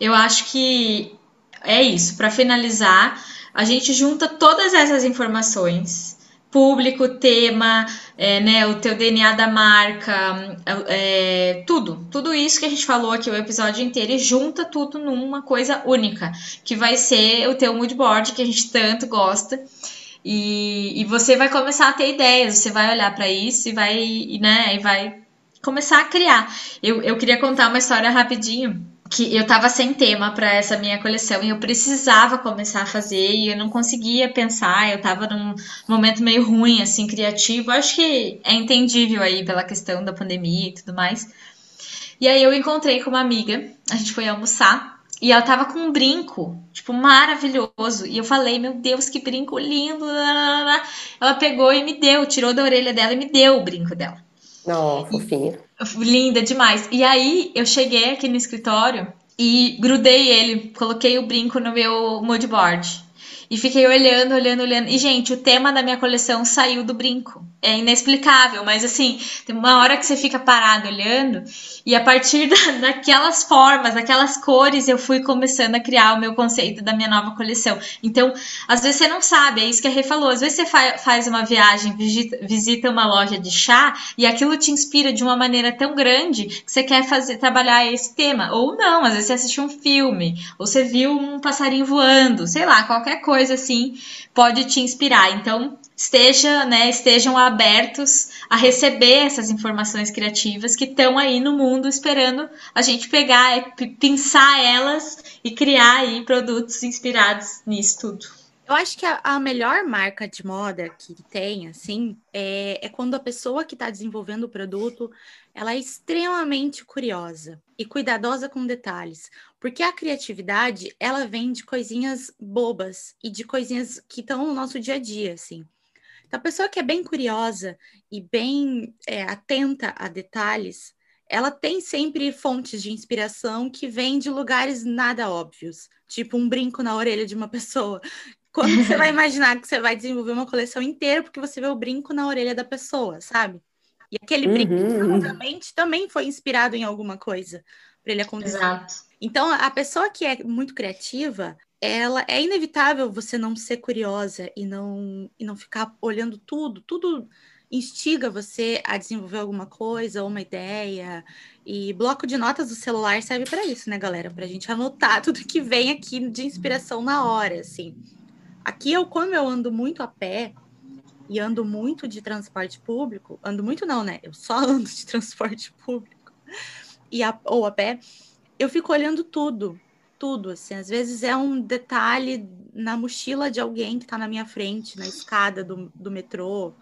Eu acho que é isso. Para finalizar, a gente junta todas essas informações público, tema, é, né, o teu DNA da marca, é, tudo, tudo isso que a gente falou aqui o episódio inteiro e junta tudo numa coisa única, que vai ser o teu mood board que a gente tanto gosta. E, e você vai começar a ter ideias, você vai olhar para isso e vai, né, e vai começar a criar. Eu, eu queria contar uma história rapidinho que eu tava sem tema para essa minha coleção e eu precisava começar a fazer e eu não conseguia pensar, eu tava num momento meio ruim, assim, criativo. Acho que é entendível aí pela questão da pandemia e tudo mais. E aí eu encontrei com uma amiga, a gente foi almoçar e ela tava com um brinco, tipo, maravilhoso. E eu falei, meu Deus, que brinco lindo. Ela pegou e me deu, tirou da orelha dela e me deu o brinco dela. Não, fofinha. Linda demais. E aí eu cheguei aqui no escritório e grudei ele, coloquei o brinco no meu moodboard. E fiquei olhando, olhando, olhando. E, gente, o tema da minha coleção saiu do brinco. É inexplicável, mas assim, tem uma hora que você fica parado olhando, e a partir da, daquelas formas, daquelas cores, eu fui começando a criar o meu conceito da minha nova coleção. Então, às vezes você não sabe, é isso que a Rê falou. Às vezes você fa faz uma viagem, visita, visita uma loja de chá, e aquilo te inspira de uma maneira tão grande que você quer fazer trabalhar esse tema. Ou não, às vezes você assistiu um filme, ou você viu um passarinho voando, sei lá, qualquer coisa coisa assim pode te inspirar. Então, esteja, né, estejam abertos a receber essas informações criativas que estão aí no mundo esperando a gente pegar, pensar elas e criar aí produtos inspirados nisso tudo. Eu acho que a, a, melhor marca de moda que tem, assim, é, é quando a pessoa que está desenvolvendo o produto, ela é extremamente curiosa e cuidadosa com detalhes, porque a criatividade, ela vem de coisinhas bobas e de coisinhas que estão no nosso dia a dia, assim. Então, a pessoa que é bem curiosa e bem é, atenta a detalhes, ela tem sempre fontes de inspiração que vêm de lugares nada óbvios, tipo um brinco na orelha de uma pessoa, quando você vai imaginar que você vai desenvolver uma coleção inteira porque você vê o brinco na orelha da pessoa, sabe? E aquele brinco uhum. provavelmente também foi inspirado em alguma coisa para ele acontecer. Exato. Então, a pessoa que é muito criativa, ela é inevitável você não ser curiosa e não e não ficar olhando tudo, tudo instiga você a desenvolver alguma coisa uma ideia. E bloco de notas do celular serve para isso, né, galera? Para a gente anotar tudo que vem aqui de inspiração na hora, assim. Aqui eu, como eu ando muito a pé e ando muito de transporte público, ando muito não, né? Eu só ando de transporte público e a, ou a pé, eu fico olhando tudo, tudo, assim. Às vezes é um detalhe na mochila de alguém que está na minha frente, na escada do, do metrô,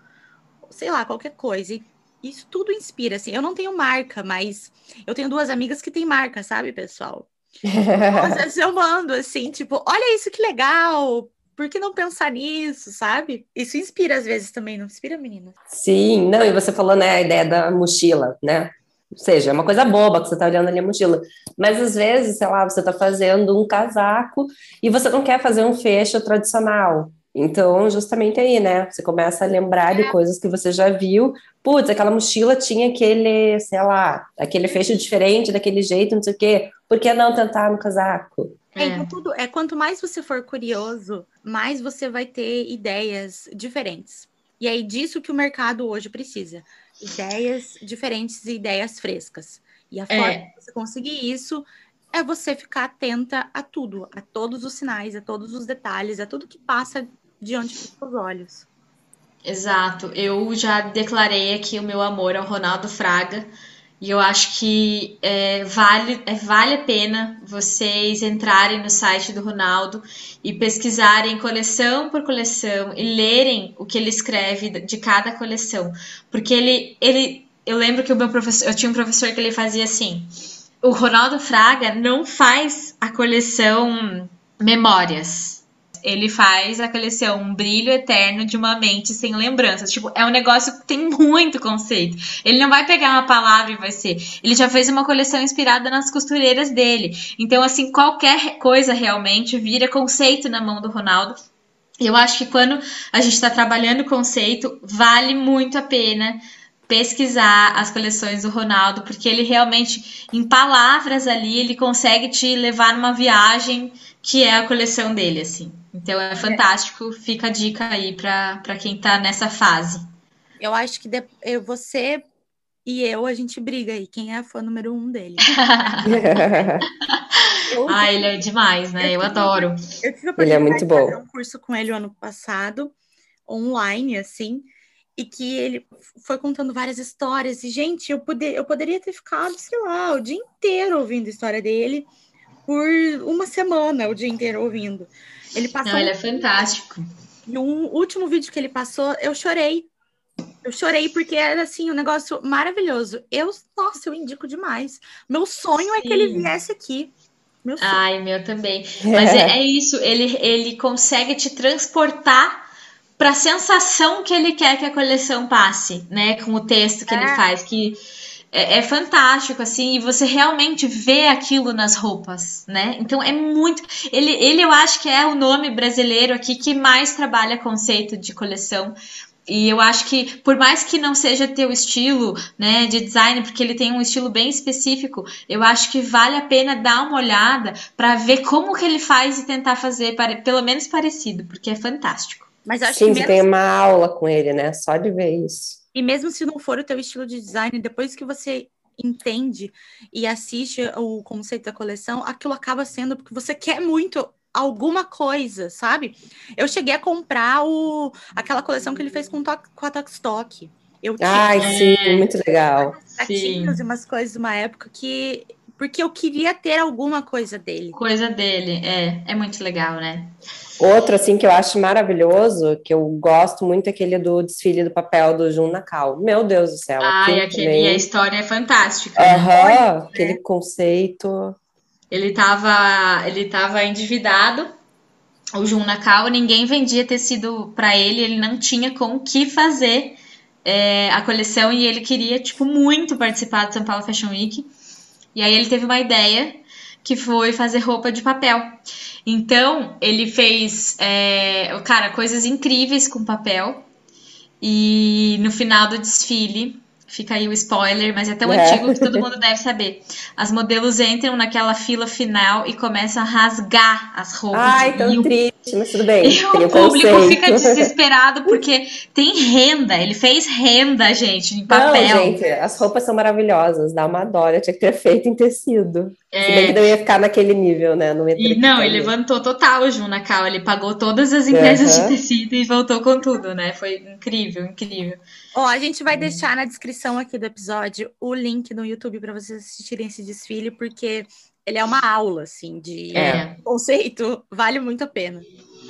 sei lá, qualquer coisa. E isso tudo inspira, assim. Eu não tenho marca, mas eu tenho duas amigas que têm marca, sabe, pessoal? Então, às vezes eu mando assim, tipo, olha isso que legal, por que não pensar nisso, sabe? Isso inspira às vezes também, não inspira, menina? Sim, não, e você falou, né, a ideia da mochila, né? Ou seja, é uma coisa boba que você tá olhando ali a mochila. Mas às vezes, sei lá, você tá fazendo um casaco e você não quer fazer um fecho tradicional. Então, justamente aí, né? Você começa a lembrar de coisas que você já viu. Putz, aquela mochila tinha aquele, sei lá, aquele fecho diferente, daquele jeito, não sei o quê. Por que não tentar no casaco? É, é. Então, tudo, é quanto mais você for curioso, mais você vai ter ideias diferentes. E é disso que o mercado hoje precisa. Ideias diferentes e ideias frescas. E a forma É. de você conseguir isso é você ficar atenta a tudo, a todos os sinais, a todos os detalhes, a tudo que passa diante dos seus olhos. Exato. Eu já declarei aqui o meu amor ao Ronaldo Fraga. E eu acho que é, vale, é, vale a pena vocês entrarem no site do Ronaldo e pesquisarem coleção por coleção e lerem o que ele escreve de cada coleção. Porque ele, ele eu lembro que o meu professor, eu tinha um professor que ele fazia assim. O Ronaldo Fraga não faz a coleção Memórias. Ele faz a coleção Um Brilho Eterno de uma Mente Sem Lembranças. Tipo, é um negócio que tem muito conceito. Ele não vai pegar uma palavra e vai ser. Ele já fez uma coleção inspirada nas costureiras dele. Então, assim, qualquer coisa realmente vira conceito na mão do Ronaldo. Eu acho que quando a gente está trabalhando conceito, vale muito a pena pesquisar as coleções do Ronaldo, porque ele realmente, em palavras ali, ele consegue te levar numa viagem que é a coleção dele, assim. Então é fantástico, fica a dica aí para quem tá nessa fase. Eu acho que de- eu, você e eu, a gente briga aí. Quem é a fã número um dele? Eu, Ah, ele é demais, né? Eu adoro. eu tive a Ele é muito de bom. fazer um curso com ele o ano passado, online, assim, e que ele foi contando várias histórias. E, gente, eu, poder, eu poderia ter ficado, sei lá, o dia inteiro ouvindo a história dele por uma semana, o dia inteiro ouvindo. Ele passou Não, ele é fantástico. E um último vídeo que ele passou, eu chorei. Eu chorei porque era assim um negócio maravilhoso. Eu, nossa, eu indico demais. Meu sonho é que ele Sim. viesse aqui. Meu sonho. Ai, meu também. Mas é, é isso, ele, ele consegue te transportar para a sensação que ele quer que a coleção passe, né? Com o texto que ele É. faz, que é, é fantástico, assim, e você realmente vê aquilo nas roupas, né? Então é muito. Ele, ele eu acho que é o nome brasileiro aqui que mais trabalha conceito de coleção. E eu acho que, por mais que não seja teu estilo, né, de design, porque ele tem um estilo bem específico, eu acho que vale a pena dar uma olhada para ver como que ele faz e tentar fazer pare- pelo menos parecido, porque é fantástico. Mas acho Sim, que você mesmo, tem uma aula com ele, né? Só de ver isso. E mesmo se não for o teu estilo de design, depois que você entende e assiste o conceito da coleção, aquilo acaba sendo porque você quer muito alguma coisa, sabe? Eu cheguei a comprar o, aquela coleção que ele fez com, to- com a Tokstok. Eu tinha Ai, sim, muito legal. gatinhos e umas coisas de uma época que. Porque eu queria ter alguma coisa dele. Coisa dele, é, é muito legal, né? Outro, assim, que eu acho maravilhoso, que eu gosto muito, é aquele do desfile do papel do Jun Nakal. Meu Deus do céu. Ai, aquele, também- a história é fantástica. né? Aham, aquele conceito. Ele tava, ele tava endividado, o Jun Nakao, ninguém vendia tecido para ele, ele não tinha com o que fazer é, a coleção e ele queria, tipo, muito participar do São Paulo Fashion Week. E aí ele teve uma ideia que foi fazer roupa de papel. Então, ele fez, é, cara, coisas incríveis com papel. E no final do desfile, fica aí o spoiler, mas é tão É. antigo que todo mundo deve saber. As modelos entram naquela fila final e começam a rasgar as roupas. Ai, tão e o, triste, mas tudo bem. e tem o o público conceito. fica desesperado porque tem renda. Ele fez renda, gente, em papel. Não, gente, as roupas são maravilhosas, dá uma dó, eu tinha que ter feito em tecido. Se bem É, que não ia ficar naquele nível, né? Não ia E não, ele levantou total o Junacal, ele pagou todas as empresas Aham. de tecido e voltou com tudo, né? Foi incrível, incrível. Ó, a gente vai deixar na descrição aqui do episódio o link no YouTube para vocês assistirem esse desfile, porque ele é uma aula, assim, de É, conceito. Vale muito a pena.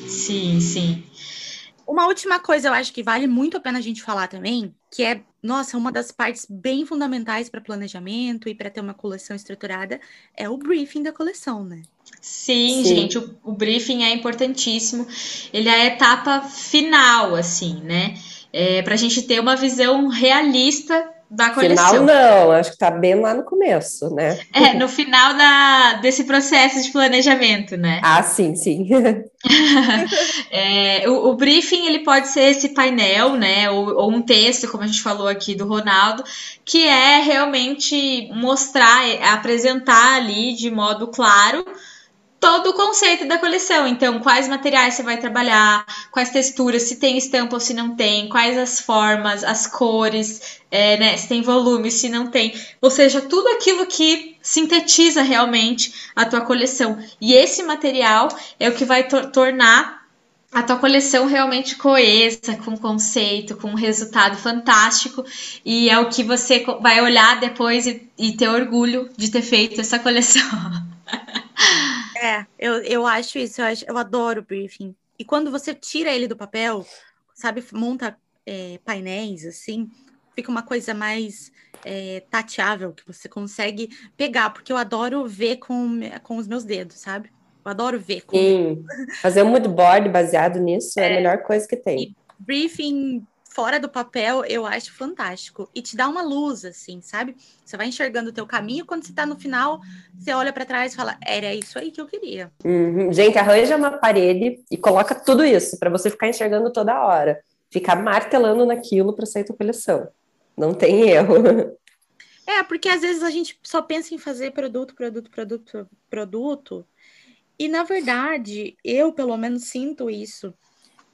sim, sim. Uma última coisa, eu acho que vale muito a pena a gente falar também, que é, nossa, uma das partes bem fundamentais para planejamento e para ter uma coleção estruturada, é o briefing da coleção, né? Sim, Sim. gente, o, o briefing é importantíssimo. Ele é a etapa final, assim, né? É, para a gente ter uma visão realista da coleção. Final não, acho que tá bem lá no começo, né? É, no final da, desse processo de planejamento, né? Ah, sim, sim. É, o, o briefing ele pode ser esse painel, né, ou, ou um texto, como a gente falou aqui do Ronaldo, que é realmente mostrar, é, apresentar ali de modo claro todo o conceito da coleção. Então, quais materiais você vai trabalhar, quais texturas, se tem estampa ou se não tem, quais as formas, as cores, é, né, se tem volume, se não tem. Ou seja, tudo aquilo que sintetiza realmente a tua coleção. E esse material é o que vai tor tornar a tua coleção realmente coesa, com conceito, com um resultado fantástico, e é o que você vai olhar depois e, e ter orgulho de ter feito essa coleção. É, eu, eu acho isso, eu, acho, eu adoro o briefing. E quando você tira ele do papel, sabe, monta é, painéis assim, fica uma coisa mais é, tateável, que você consegue pegar, porque eu adoro ver com, com os meus dedos, sabe? Eu adoro ver. Com Sim, fazer um mood board baseado nisso é, é a melhor coisa que tem. E briefing fora do papel, eu acho fantástico. E te dá uma luz, assim, sabe? Você vai enxergando o teu caminho, quando você tá no final, você olha para trás e fala, era isso aí que eu queria. Uhum. Gente, arranja uma parede e coloca tudo isso para você ficar enxergando toda hora. Ficar martelando naquilo para sair tua coleção. Não tem erro. É, porque às vezes a gente só pensa em fazer produto, produto, produto, produto. E na verdade, eu pelo menos sinto isso.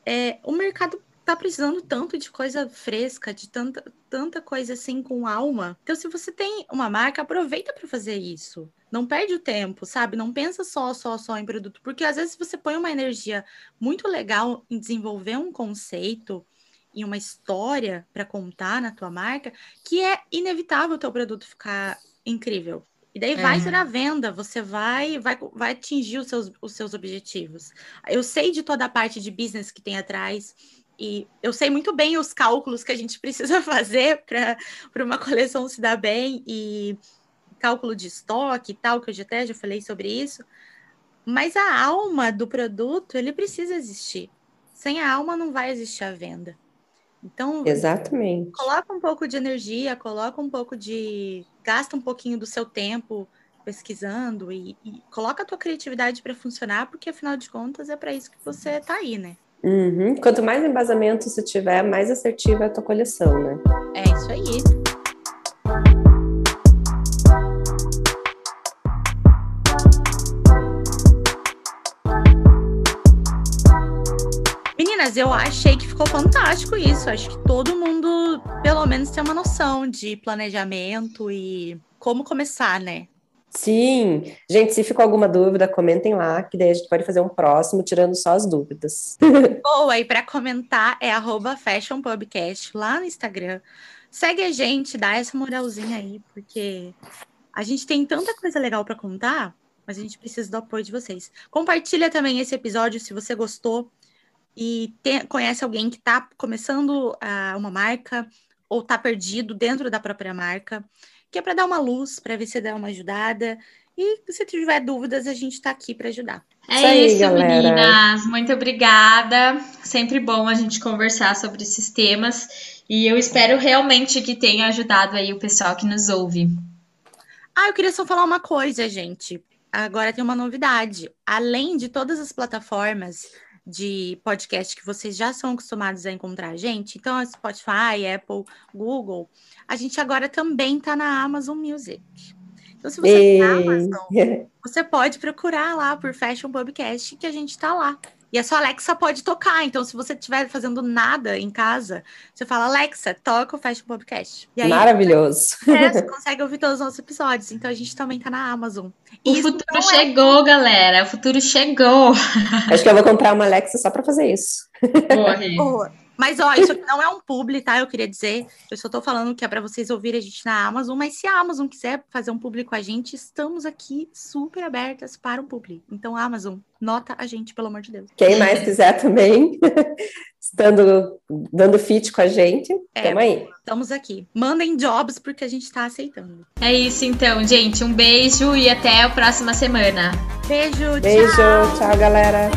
É, o mercado tá precisando tanto de coisa fresca, de tanta, tanta coisa assim com alma. Então, se você tem uma marca, aproveita para fazer isso. Não perde o tempo, sabe? Não pensa só, só, só em produto, porque às vezes você põe uma energia muito legal em desenvolver um conceito e uma história para contar na tua marca, que é inevitável o teu produto ficar incrível. E daí vai ser a venda, você vai, vai, vai atingir os seus, os seus objetivos. Eu sei de toda a parte de business que tem atrás, e eu sei muito bem os cálculos que a gente precisa fazer para uma coleção se dar bem, e cálculo de estoque e tal, que eu já até já falei sobre isso. Mas a alma do produto, ele precisa existir. Sem a alma não vai existir a venda. Então, exatamente. Coloca um pouco de energia, coloca um pouco de. gasta um pouquinho do seu tempo pesquisando e, e coloca a tua criatividade para funcionar, porque afinal de contas é para isso que você está aí, né? Uhum. Quanto mais embasamento você tiver, mais assertiva é a tua coleção, né? É isso aí. Meninas, eu achei que ficou fantástico isso. Acho que todo mundo, pelo menos, tem uma noção de planejamento e como começar, né? Sim, gente, se ficou alguma dúvida, comentem lá, que daí a gente pode fazer um próximo tirando só as dúvidas. Boa, e para comentar é @fashionpubcast lá no Instagram. Segue a gente, dá essa moralzinha aí, porque a gente tem tanta coisa legal para contar, mas a gente precisa do apoio de vocês. Compartilha também esse episódio se você gostou e conhece alguém que está começando uh, uma marca ou está perdido dentro da própria marca que é para dar uma luz, para ver se dá uma ajudada. E se tiver dúvidas, a gente está aqui para ajudar. É isso, aí, isso meninas. Muito obrigada. Sempre bom a gente conversar sobre esses temas. E eu espero realmente que tenha ajudado aí o pessoal que nos ouve. Ah, eu queria só falar uma coisa, gente. Agora tem uma novidade. Além de todas as plataformas de podcast que vocês já são acostumados a encontrar a gente, então é Spotify, Apple, Google, a gente agora também está na Amazon Music. Então, se você tem Amazon, você pode procurar lá por Fashion Podcast que a gente está lá. E a sua Alexa pode tocar. Então, se você estiver fazendo nada em casa, você fala, Alexa, toca o Fashion Podcast. Aí, Maravilhoso. É, você consegue ouvir todos os nossos episódios. Então, a gente também tá na Amazon. O futuro é chegou, é... galera. O futuro chegou. Acho que eu vou comprar uma Alexa só para fazer isso. Boa. Mas, ó, isso aqui não é um publi, tá? Eu queria dizer. Eu só tô falando que é para vocês ouvirem a gente na Amazon. Mas se a Amazon quiser fazer um publi com a gente, estamos aqui super abertas para um publi. Então, Amazon, nota a gente, pelo amor de Deus. Quem mais quiser também, estando dando fit com a gente, é, tamo aí. Estamos aqui. Mandem jobs porque a gente está aceitando. É isso então, gente. Um beijo e até a próxima semana. Beijo, Beijo, tchau, tchau galera.